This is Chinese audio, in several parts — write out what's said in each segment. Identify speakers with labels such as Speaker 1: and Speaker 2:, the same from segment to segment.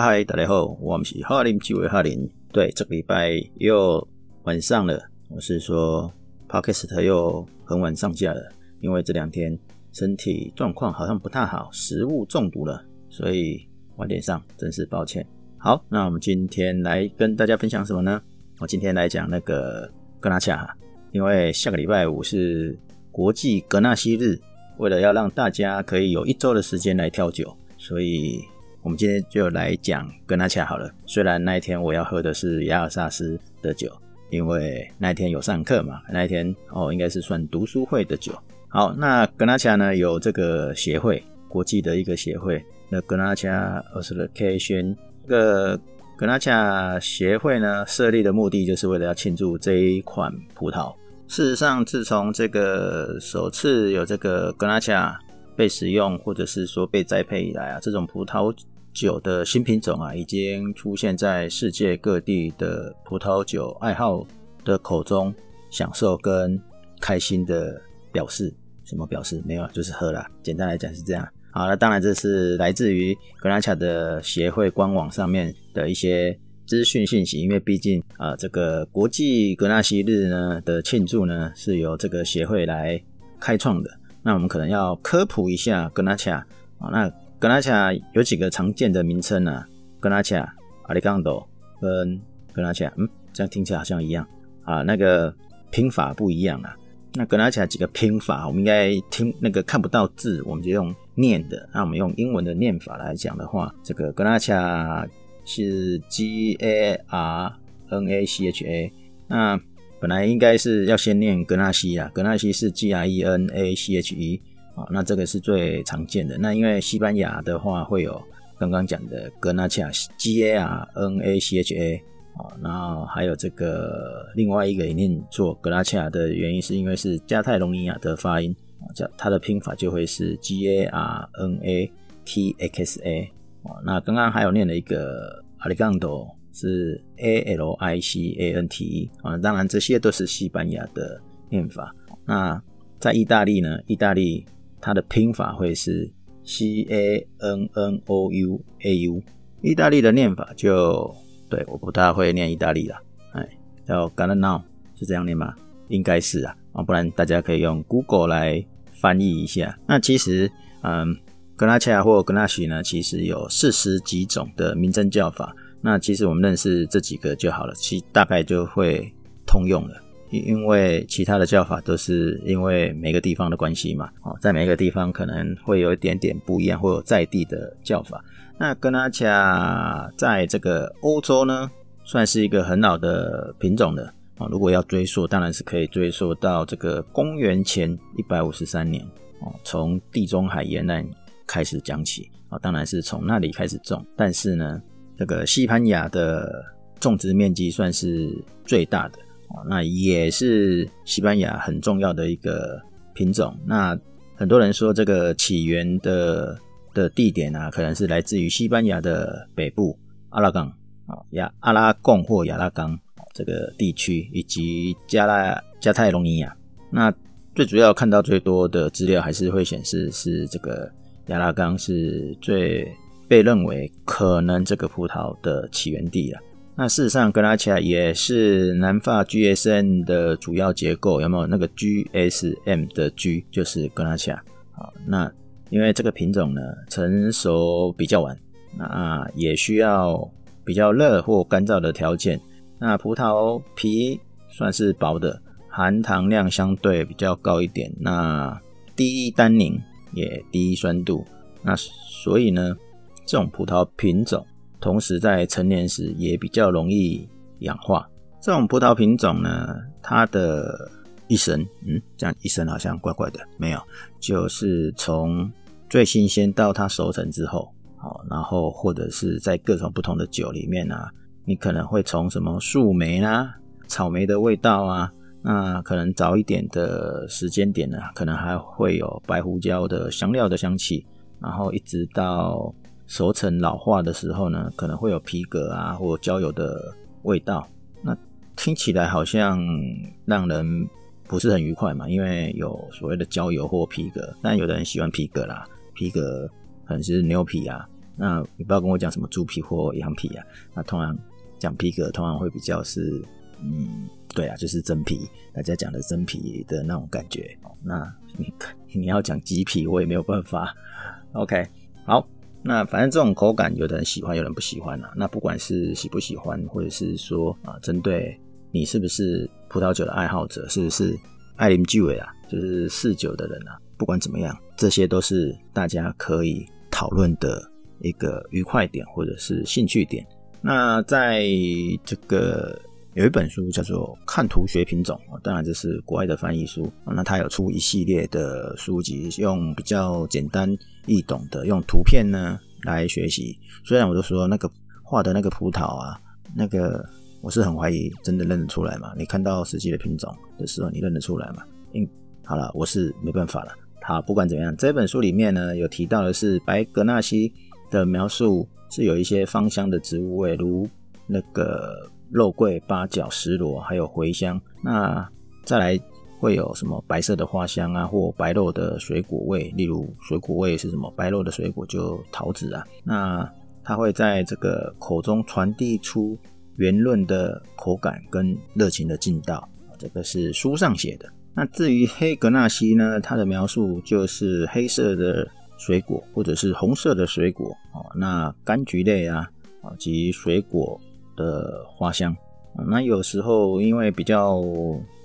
Speaker 1: 嗨，大家好，我们是哈林机伟哈林。对，这个礼拜又晚上了，我是说，Podcast 又很晚上架了，因为这两天身体状况好像不太好，食物中毒了，所以晚点上，真是抱歉。好，那我们今天来跟大家分享什么呢？我今天来讲那个格纳恰，因为下个礼拜五是国际格纳西日，为了要让大家可以有一周的时间来挑酒，所以。我们今天就来讲格纳恰好了。虽然那一天我要喝的是雅尔萨斯的酒，因为那一天有上课嘛。那一天哦，应该是算读书会的酒。好，那格纳恰呢，有这个协会，国际的一个协会。那格纳恰 Association 这个格纳恰协会呢，设立的目的就是为了要庆祝这一款葡萄。事实上，自从这个首次有这个格纳恰被使用，或者是说被栽培以来啊，这种葡萄酒的新品种啊，已经出现在世界各地的葡萄酒爱好的口中，享受跟开心的表示。什么表示？没有，就是喝啦。简单来讲是这样。好了，当然这是来自于格纳恰的协会官网上面的一些资讯信息，因为毕竟啊、这个国际格纳西日呢的庆祝呢，是由这个协会来开创的。那我们可能要科普一下格纳恰啊，那格纳恰有几个常见的名称呢？格纳恰、阿里冈多跟格纳恰，嗯，这样听起来好像一样啊，那个拼法不一样啊。那格纳恰几个拼法，我们应该听那个看不到字，我们就用念的。那我们用英文的念法来讲的话，这个格纳恰是 G A R N A C H A，那。本来应该是要先念格纳西啊，格纳西是 G R E N A C H E 啊，那这个是最常见的。那因为西班牙的话会有刚刚讲的格纳恰 G A R N A C H A 啊，然后还有这个另外一个也念作格纳恰的原因是因为是加泰隆尼亚的发音啊，叫它的拼法就会是 G A R N A T X A 啊，那刚刚还有念了一个阿里冈多。是 A L I C A N T E 啊，当然这些都是西班牙的念法。那在意大利呢？意大利它的拼法会是 C A N N O U A U。意大利的念法就对，我不大会念意大利了，哎，叫 Garnano 是这样念吗？应该是啊，啊，不然大家可以用 Google 来翻译一下。那其实，嗯，格纳恰或格纳西呢，其实有四十几种的名称叫法。那其实我们认识这几个就好了，其大概就会通用了。因因为其他的叫法都是因为每个地方的关系嘛，哦，在每个地方可能会有一点点不一样，或有在地的叫法。那格纳恰在这个欧洲呢，算是一个很老的品种了啊。如果要追溯，当然是可以追溯到这个公元前一百五十三年哦，从地中海沿岸开始讲起啊，当然是从那里开始种，但是呢。这个西班牙的种植面积算是最大的，那也是西班牙很重要的一个品种。那很多人说这个起源的的地点啊，可能是来自于西班牙的北部阿拉冈啊，亚阿拉贡或亚拉冈这个地区，以及加拉加泰隆尼亚。那最主要看到最多的资料还是会显示是这个亚拉冈是最。被认为可能这个葡萄的起源地了。那事实上，格纳恰也是南法 GSM 的主要结构，有没有那个 GSM 的 G 就是格纳恰。好，那因为这个品种呢，成熟比较晚，那也需要比较热或干燥的条件。那葡萄皮算是薄的，含糖量相对比较高一点，那低单宁也低酸度。那所以呢，这种葡萄品种，同时在成年时也比较容易氧化。这种葡萄品种呢，它的一生，嗯，这样一生好像怪怪的，没有，就是从最新鲜到它熟成之后，好，然后或者是在各种不同的酒里面啊，你可能会从什么树莓啊、草莓的味道啊，那可能早一点的时间点呢，可能还会有白胡椒的香料的香气，然后一直到。熟成老化的时候呢，可能会有皮革啊或焦油的味道，那听起来好像让人不是很愉快嘛，因为有所谓的焦油或皮革。但有的人喜欢皮革啦，皮革可能是牛皮啊，那你不要跟我讲什么猪皮或羊皮啊，那通常讲皮革，通常会比较是，嗯，对啊，就是真皮，大家讲的真皮的那种感觉。那你 你要讲麂皮，我也没有办法。OK，好，那反正这种口感，有的人喜欢，有人不喜欢啊。那不管是喜不喜欢，或者是说啊，针对你是不是葡萄酒的爱好者，是不是爱啉酒的啊，就是嗜酒的人啊，不管怎么样，这些都是大家可以讨论的。一个愉快点或者是兴趣点。那在这个有一本书叫做《看图学品种》，当然这是国外的翻译书。那它有出一系列的书籍，用比较简单易懂的用图片呢来学习。虽然我都说那个画的那个葡萄啊，那个我是很怀疑真的认得出来嘛？你看到实际的品种的时候，你认得出来吗？嗯，好了，我是没办法了。好，不管怎么样，这本书里面呢有提到的是白格纳西。的描述是有一些芳香的植物味，如那个肉桂、八角、石螺，还有茴香。那再来会有什么白色的花香啊，或白肉的水果味，例如水果味是什么？白肉的水果就桃子啊。那它会在这个口中传递出圆润的口感跟热情的劲道，这个是书上写的。那至于黑格纳西呢，它的描述就是黑色的。水果或者是红色的水果哦，那柑橘类啊，啊及水果的花香，那有时候因为比较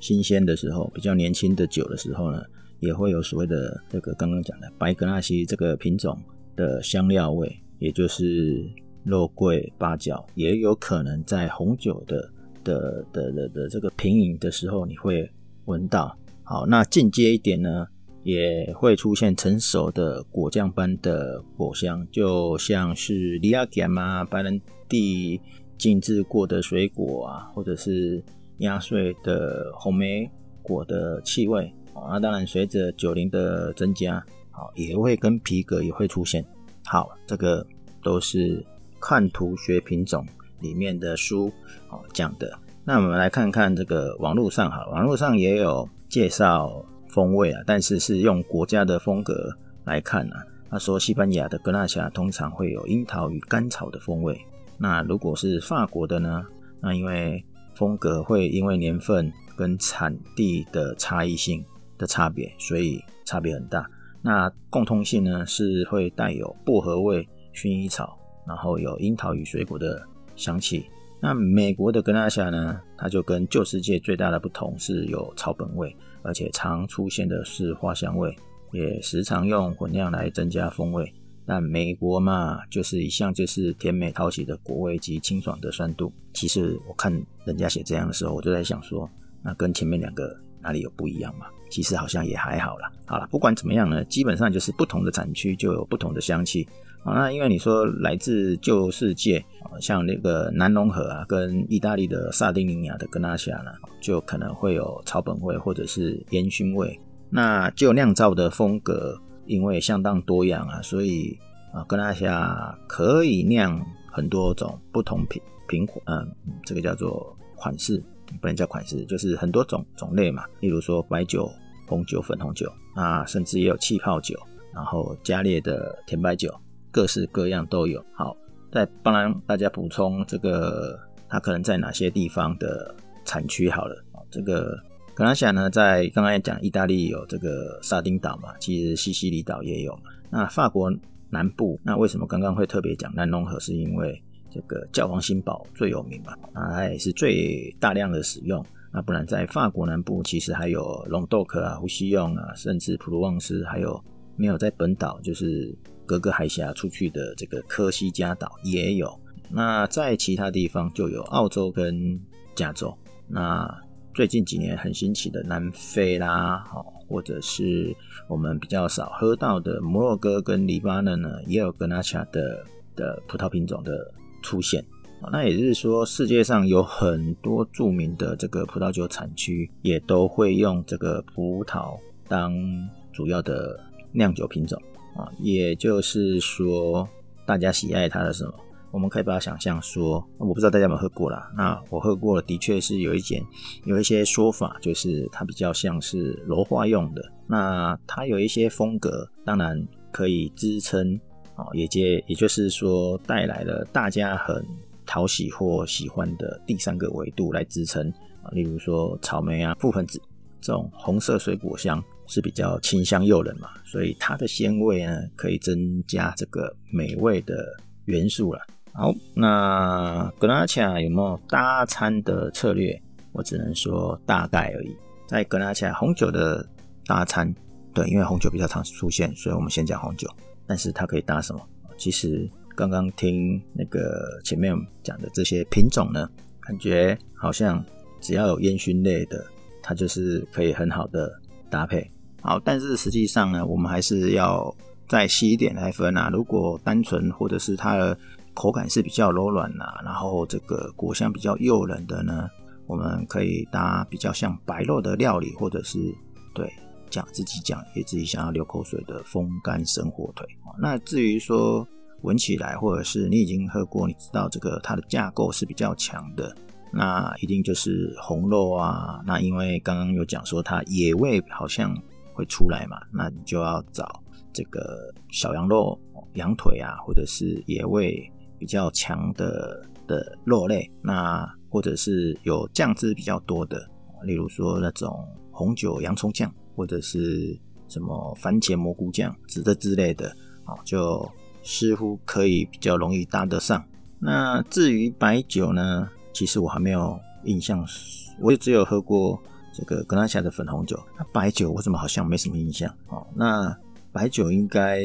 Speaker 1: 新鲜的时候，比较年轻的酒的时候呢，也会有所谓的这个刚刚讲的白格纳西这个品种的香料味，也就是肉桂、八角，也有可能在红酒的的的的的这个品饮的时候你会闻到。好，那进阶一点呢？也会出现成熟的果酱般的果香，就像是利亚甘啊、白兰地静置过的水果啊，或者是压碎的红莓果的气味啊。那当然，随着酒龄的增加，好也会跟皮革也会出现。好，这个都是看图学品种里面的书哦讲的。那我们来看看这个网络上，哈，网络上也有介绍。风味啊，但是是用国家的风格来看啊。他说，西班牙的格纳夏通常会有樱桃与甘草的风味。那如果是法国的呢？那因为风格会因为年份跟产地的差异性的差别，所以差别很大。那共通性呢，是会带有薄荷味、薰衣草，然后有樱桃与水果的香气。那美国的格纳夏呢，它就跟旧世界最大的不同是有草本味。而且常出现的是花香味，也时常用混酿来增加风味。但美国嘛，就是一向就是甜美讨喜的果味及清爽的酸度。其实我看人家写这样的时候，我就在想说，那跟前面两个哪里有不一样嘛？其实好像也还好啦。好了，不管怎么样呢，基本上就是不同的产区就有不同的香气。啊，那因为你说来自旧世界，像那个南隆河啊，跟意大利的萨丁尼亚的格纳夏呢，就可能会有草本味或者是烟熏味。那就酿造的风格，因为相当多样啊，所以啊，格纳夏可以酿很多种不同品品款，嗯，这个叫做款式，不能叫款式，就是很多种种类嘛。例如说白酒、红酒、粉红酒，那甚至也有气泡酒，然后加烈的甜白酒。各式各样都有。好，再帮大家补充这个，它可能在哪些地方的产区？好了，这个格纳夏呢，在刚刚也讲，意大利有这个撒丁岛嘛，其实西西里岛也有嘛。那法国南部，那为什么刚刚会特别讲南隆河？是因为这个教皇新堡最有名嘛，那它也是最大量的使用。那不然在法国南部，其实还有隆豆克啊、胡西用啊，甚至普罗旺斯，还有没有在本岛就是。隔个海峡出去的这个科西嘉岛也有，那在其他地方就有澳洲跟加州。那最近几年很新奇的南非啦，或者是我们比较少喝到的摩洛哥跟黎巴嫩呢，也有格纳恰的的葡萄品种的出现。那也就是说，世界上有很多著名的这个葡萄酒产区，也都会用这个葡萄当主要的酿酒品种。啊，也就是说，大家喜爱它的什么？我们可以把它想象说，我不知道大家有没有喝过啦。那我喝过了，的确是有一点，有一些说法，就是它比较像是柔化用的。那它有一些风格，当然可以支撑啊，也接也就是说带来了大家很讨喜或喜欢的第三个维度来支撑啊，例如说草莓啊、覆盆子这种红色水果香是比较清香诱人嘛，所以它的鲜味呢可以增加这个美味的元素了。好，那格拉恰有没有搭餐的策略？我只能说大概而已。在格拉恰红酒的搭餐，对，因为红酒比较常出现，所以我们先讲红酒。但是它可以搭什么？其实刚刚听那个前面讲的这些品种呢，感觉好像只要有烟熏类的，它就是可以很好的搭配。好，但是实际上呢，我们还是要再细一点来分啊。如果单纯或者是它的口感是比较柔软呐，然后这个果香比较诱人的呢，我们可以搭比较像白肉的料理，或者是对讲自己讲也自己想要流口水的风干生火腿。那至于说闻起来，或者是你已经喝过，你知道这个它的架构是比较强的，那一定就是红肉啊。那因为刚刚有讲说它野味好像会出来嘛，那你就要找这个小羊肉、羊腿啊，或者是野味。比较强的的肉类，那或者是有酱汁比较多的，例如说那种红酒洋葱酱，或者是什么番茄蘑菇酱之的之类的，啊，就似乎可以比较容易搭得上。那至于白酒呢，其实我还没有印象，我也只有喝过这个格拉夏的粉红酒。那白酒我怎么好像没什么印象？哦，那白酒应该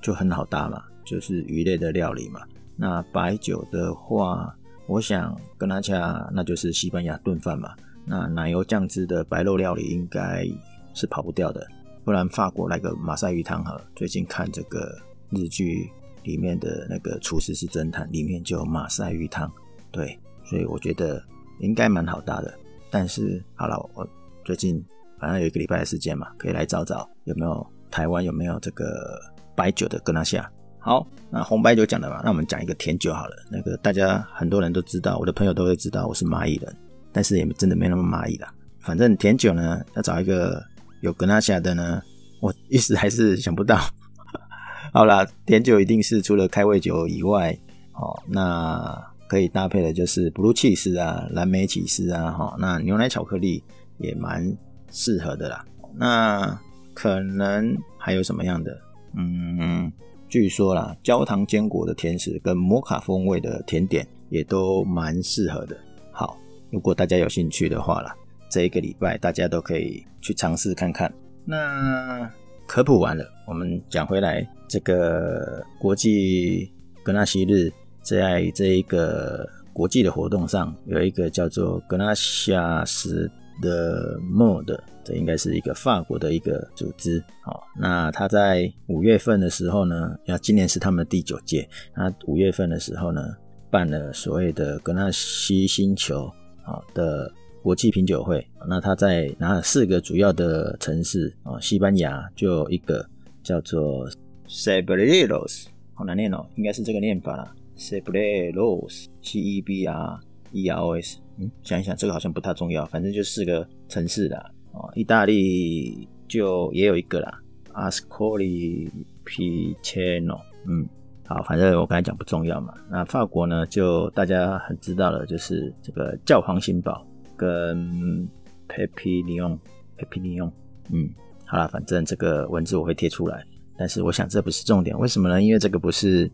Speaker 1: 就很好搭嘛，就是鱼类的料理嘛。那白酒的话，我想格纳恰那就是西班牙炖饭嘛。那奶油酱汁的白肉料理应该是跑不掉的，不然法国来个马赛鱼汤哈。最近看这个日剧里面的那个厨师是侦探，里面就有马赛鱼汤，对，所以我觉得应该蛮好搭的。但是好了，我最近反正有一个礼拜的时间嘛，可以来找找有没有台湾有没有这个白酒的格纳恰。好，那红白酒讲了嘛，那我们讲一个甜酒好了。那个大家很多人都知道，我的朋友都会知道我是蚂蚁人，但是也真的没那么蚂蚁啦。反正甜酒呢，要找一个有格纳恰的呢，我一时还是想不到。好啦，甜酒一定是除了开胃酒以外，哦，那可以搭配的就是 blue cheese 啊，蓝莓起司啊，哈，那牛奶巧克力也蛮适合的啦。那可能还有什么样的？嗯。据说啦，焦糖坚果的甜食跟摩卡风味的甜点也都蛮适合的。好，如果大家有兴趣的话啦，这一个礼拜大家都可以去尝试看看。那科普完了，我们讲回来，这个国际格纳西日在这一个国际的活动上，有一个叫做格纳夏斯的 mode。这应该是一个法国的一个组织，好，那他在五月份的时候呢，要今年是他们的第九届，那五月份的时候呢，办了所谓的格纳西星球啊的国际品酒会，那他在哪四个主要的城市啊，西班牙就有一个叫做 Cebreros，好难念哦，应该是这个念法啦，Cebreros，C E B R E R O S，嗯，想一想，这个好像不太重要，反正就四个城市啦。哦，意大利就也有一个啦，Ascoli Piceno，嗯，好，反正我刚才讲不重要嘛。那法国呢，就大家很知道了，就是这个教皇新堡跟 Pépinion，Pépinion，嗯，好了，反正这个文字我会贴出来，但是我想这不是重点，为什么呢？因为这个不是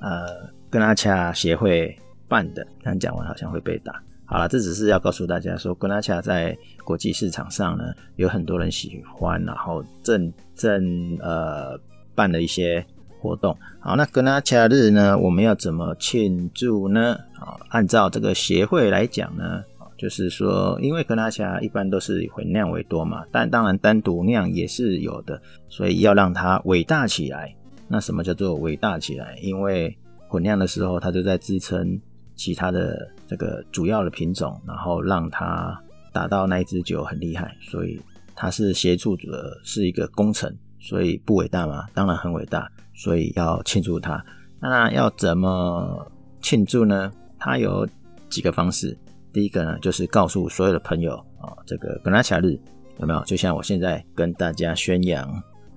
Speaker 1: 呃跟阿恰协会办的，刚讲完好像会被打。好了，这只是要告诉大家说，格纳恰在国际市场上呢，有很多人喜欢，然后正正呃办了一些活动。好，那格纳恰日呢，我们要怎么庆祝呢？啊，按照这个协会来讲呢，就是说，因为格纳恰一般都是以混酿为多嘛，但当然单独酿也是有的，所以要让它伟大起来。那什么叫做伟大起来？因为混酿的时候，它就在支撑。其他的这个主要的品种，然后让它达到那一支酒很厉害，所以它是协助的是一个工程，所以不伟大吗？当然很伟大，所以要庆祝它。那要怎么庆祝呢？它有几个方式。第一个呢，就是告诉所有的朋友啊，这个格拉恰日有没有？就像我现在跟大家宣扬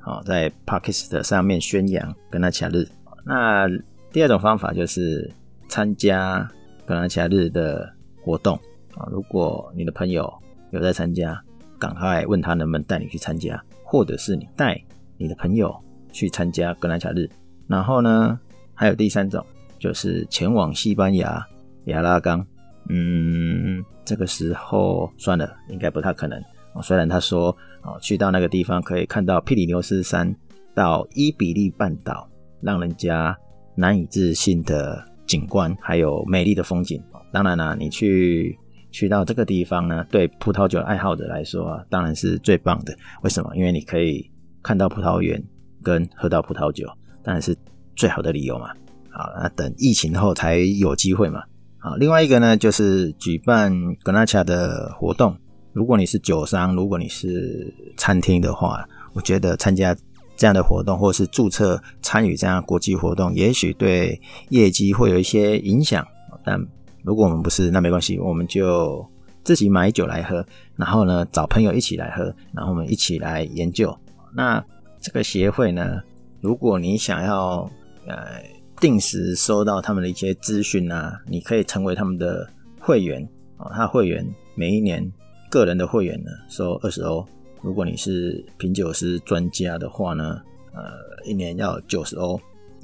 Speaker 1: 哦，在 Podcast 上面宣扬格拉恰日。那第二种方法就是参加格纳恰日的活动啊。如果你的朋友有在参加，赶快问他能不能带你去参加，或者是你带你的朋友去参加格纳恰日。然后呢，还有第三种，就是前往西班牙亚拉冈。嗯，这个时候算了，应该不太可能。虽然他说哦，去到那个地方可以看到皮里牛斯山到伊比利半岛，让人家难以置信的景观，还有美丽的风景。当然啦，你去去到这个地方呢，对葡萄酒爱好者来说啊，当然是最棒的。为什么？因为你可以看到葡萄园跟喝到葡萄酒，当然是最好的理由嘛。好，那等疫情后才有机会嘛。好，另外一个呢，就是举办格纳恰的活动。如果你是酒商，如果你是餐厅的话，我觉得参加这样的活动，或是注册参与这样的国际活动，也许对业绩会有一些影响。但如果我们不是，那没关系，我们就自己买酒来喝，然后呢，找朋友一起来喝，然后我们一起来研究。那这个协会呢，如果你想要呃定时收到他们的一些资讯啊，你可以成为他们的会员啊，他会员每一年。个人的会员呢，收二十欧。如果你是品酒师专家的话呢，呃，一年要九十欧。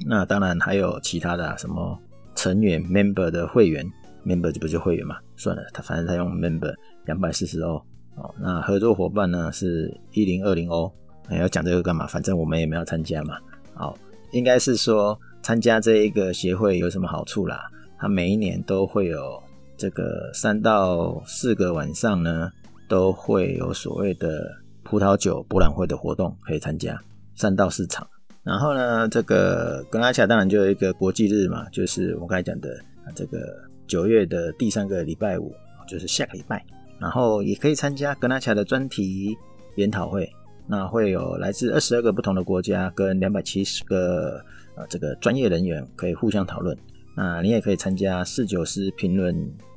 Speaker 1: 那当然还有其他的啊，什么成员 member 的会员，member 就不就会员嘛？算了，他反正他用 member 两百四十欧。哦，那合作伙伴呢是一零二零欧。还要讲这个干嘛？反正我们也没有参加嘛。好，应该是说参加这一个协会有什么好处啦？他每一年都会有这个三到四个晚上呢。都会有所谓的葡萄酒博览会的活动可以参加，三到四场。然后呢，这个格纳恰当然就有一个国际日嘛，就是我刚才讲的这个九月的第三个礼拜五，就是下个礼拜。然后也可以参加格纳恰的专题研讨会，那会有来自二十二个不同的国家跟两百七十个呃这个专业人员可以互相讨论。那你也可以参加侍酒师评论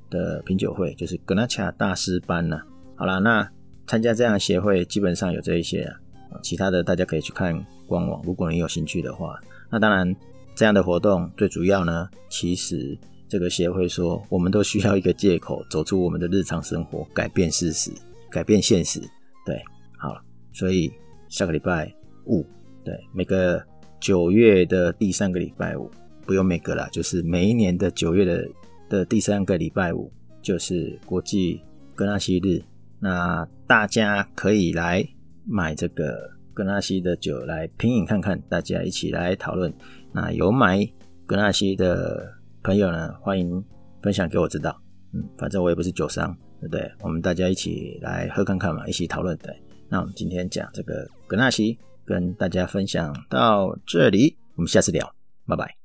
Speaker 1: 的品酒会，就是格纳恰大师班呢、好啦，那参加这样的协会基本上有这一些啊，其他的大家可以去看官网，如果你有兴趣的话。那当然，这样的活动最主要呢，其实这个协会说，我们都需要一个借口，走出我们的日常生活，改变事实，改变现实。对，好了，所以下个礼拜五，对，每个九月的第三个礼拜五，不用每个啦，就是每一年的九月的的第三个礼拜五，就是国际格纳西日。那大家可以来买这个格纳西的酒来品饮看看，大家一起来讨论。那有买格纳西的朋友呢，欢迎分享给我知道。嗯，反正我也不是酒商，对不对？我们大家一起来喝看看嘛，一起讨论。对，那我们今天讲这个格纳西，跟大家分享到这里，我们下次聊，拜拜。